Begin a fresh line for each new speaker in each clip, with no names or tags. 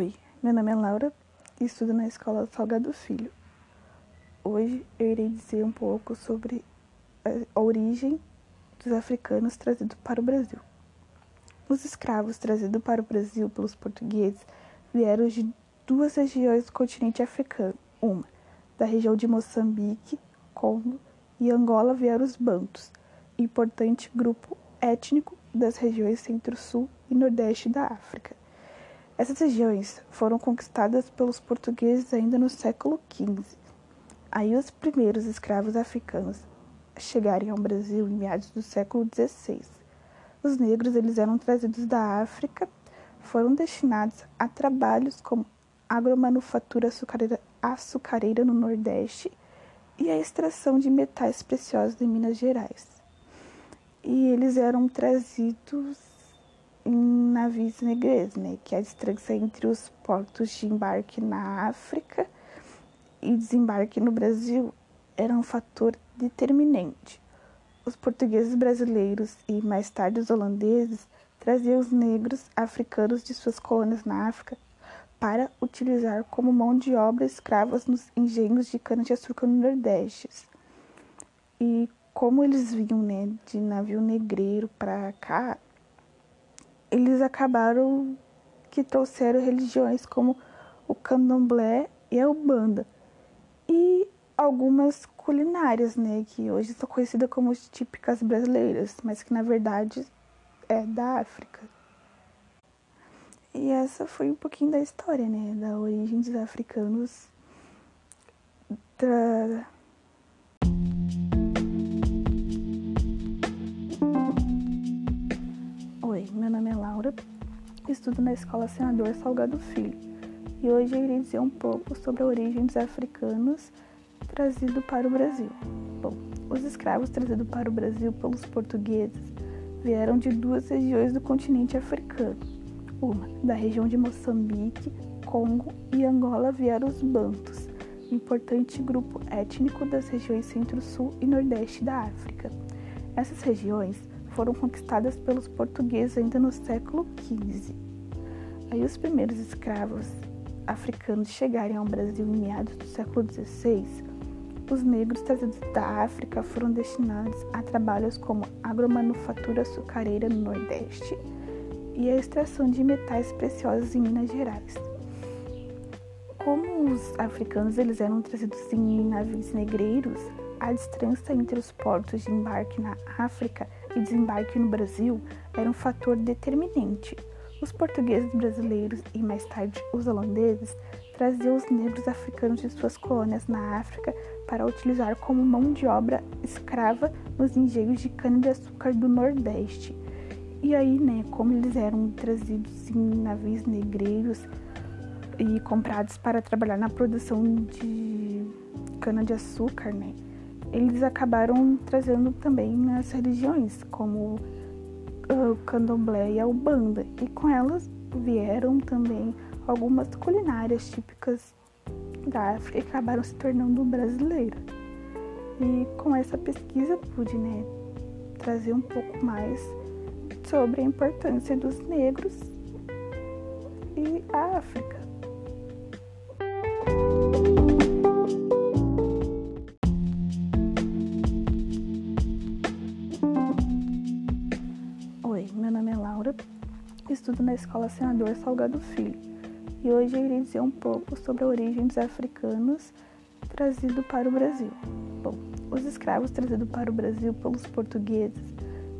Oi, meu nome é Laura e estudo na Escola Salgado Filho. Hoje eu irei dizer um pouco sobre a origem dos africanos trazidos para o Brasil. Os escravos trazidos para o Brasil pelos portugueses vieram de duas regiões do continente africano. Uma, da região de Moçambique, Congo e Angola vieram os bantos, importante grupo étnico das regiões centro-sul e nordeste da África. Essas regiões foram conquistadas pelos portugueses ainda no século XV. Aí os primeiros escravos africanos chegarem ao Brasil em meados do século XVI. Os negros eles eram trazidos da África, foram destinados a trabalhos como agromanufatura açucareira, açucareira no Nordeste e a extração de metais preciosos em Minas Gerais. E eles eram trazidos em navios negreiros, né, que é a distância entre os portos de embarque na África e desembarque no Brasil era um fator determinante. Os portugueses brasileiros e mais tarde os holandeses traziam os negros africanos de suas colônias na África para utilizar como mão de obra escravas nos engenhos de cana-de-açúcar no Nordeste. E como eles vinham né, de navio negreiro para cá, eles acabaram que trouxeram religiões como o candomblé e a ubanda e algumas culinárias, né, que hoje são conhecidas como típicas brasileiras, mas que na verdade é da África. E essa foi um pouquinho da história, né, da origem dos africanos da estudo na Escola Senador Salgado Filho e hoje eu irei dizer um pouco sobre a origem dos africanos trazido para o Brasil. Bom, os escravos trazidos para o Brasil pelos portugueses vieram de duas regiões do continente africano. Uma, da região de Moçambique, Congo e Angola vieram os Bantus, importante grupo étnico das regiões Centro-Sul e Nordeste da África. Essas regiões foram conquistadas pelos portugueses ainda no século XV. Aí os primeiros escravos africanos chegarem ao Brasil em meados do século XVI, os negros trazidos da África foram destinados a trabalhos como agromanufatura açucareira no Nordeste e a extração de metais preciosos em Minas Gerais. Como os africanos eles eram trazidos em navios negreiros, a distância entre os portos de embarque na África e desembarque no Brasil era um fator determinante. Os portugueses brasileiros e mais tarde os holandeses traziam os negros africanos de suas colônias na África para utilizar como mão de obra escrava nos engenhos de cana-de-açúcar do Nordeste. E aí, né, como eles eram trazidos em navios negreiros e comprados para trabalhar na produção de cana-de-açúcar, né, eles acabaram trazendo também as religiões, como o candomblé e a ubanda, e com elas vieram também algumas culinárias típicas da África e acabaram se tornando brasileiras. E com essa pesquisa pude né, trazer um pouco mais sobre a importância dos negros e a África. Estudo na Escola Senador Salgado Filho e hoje eu irei dizer um pouco sobre a origem dos africanos trazido para o Brasil. Bom, os escravos trazidos para o Brasil pelos portugueses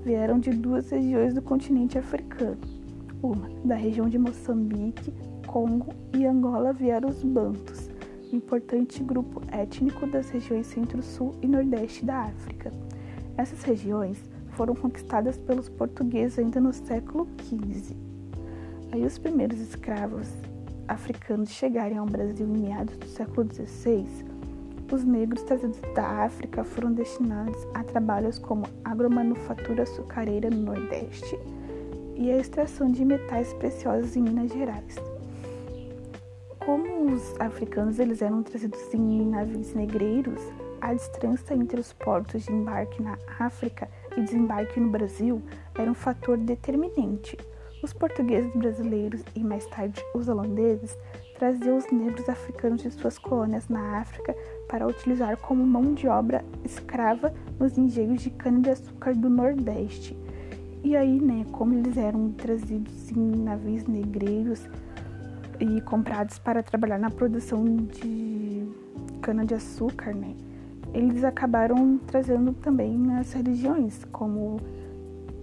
vieram de duas regiões do continente africano. Uma, da região de Moçambique, Congo e Angola vieram os Bantus, importante grupo étnico das regiões Centro-Sul e Nordeste da África. Essas regiões foram conquistadas pelos portugueses ainda no século XV. Aí os primeiros escravos africanos chegarem ao Brasil em meados do século XVI, os negros trazidos da África foram destinados a trabalhos como agromanufatura açucareira no Nordeste e a extração de metais preciosos em Minas Gerais. Como os africanos eles eram trazidos em navios negreiros, a distância entre os portos de embarque na África e desembarque no Brasil era um fator determinante. Os portugueses brasileiros e mais tarde os holandeses traziam os negros africanos de suas colônias na África para utilizar como mão de obra escrava nos engenhos de cana-de-açúcar do Nordeste. E aí, né, como eles eram trazidos em navios negreiros e comprados para trabalhar na produção de cana-de-açúcar, né, eles acabaram trazendo também as religiões, como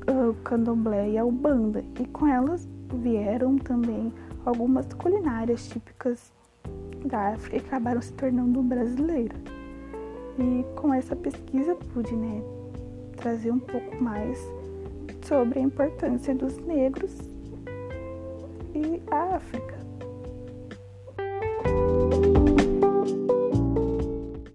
o candomblé e a ubanda, e com elas vieram também algumas culinárias típicas da África e acabaram se tornando brasileiras. E com essa pesquisa pude né, trazer um pouco mais sobre a importância dos negros e a África.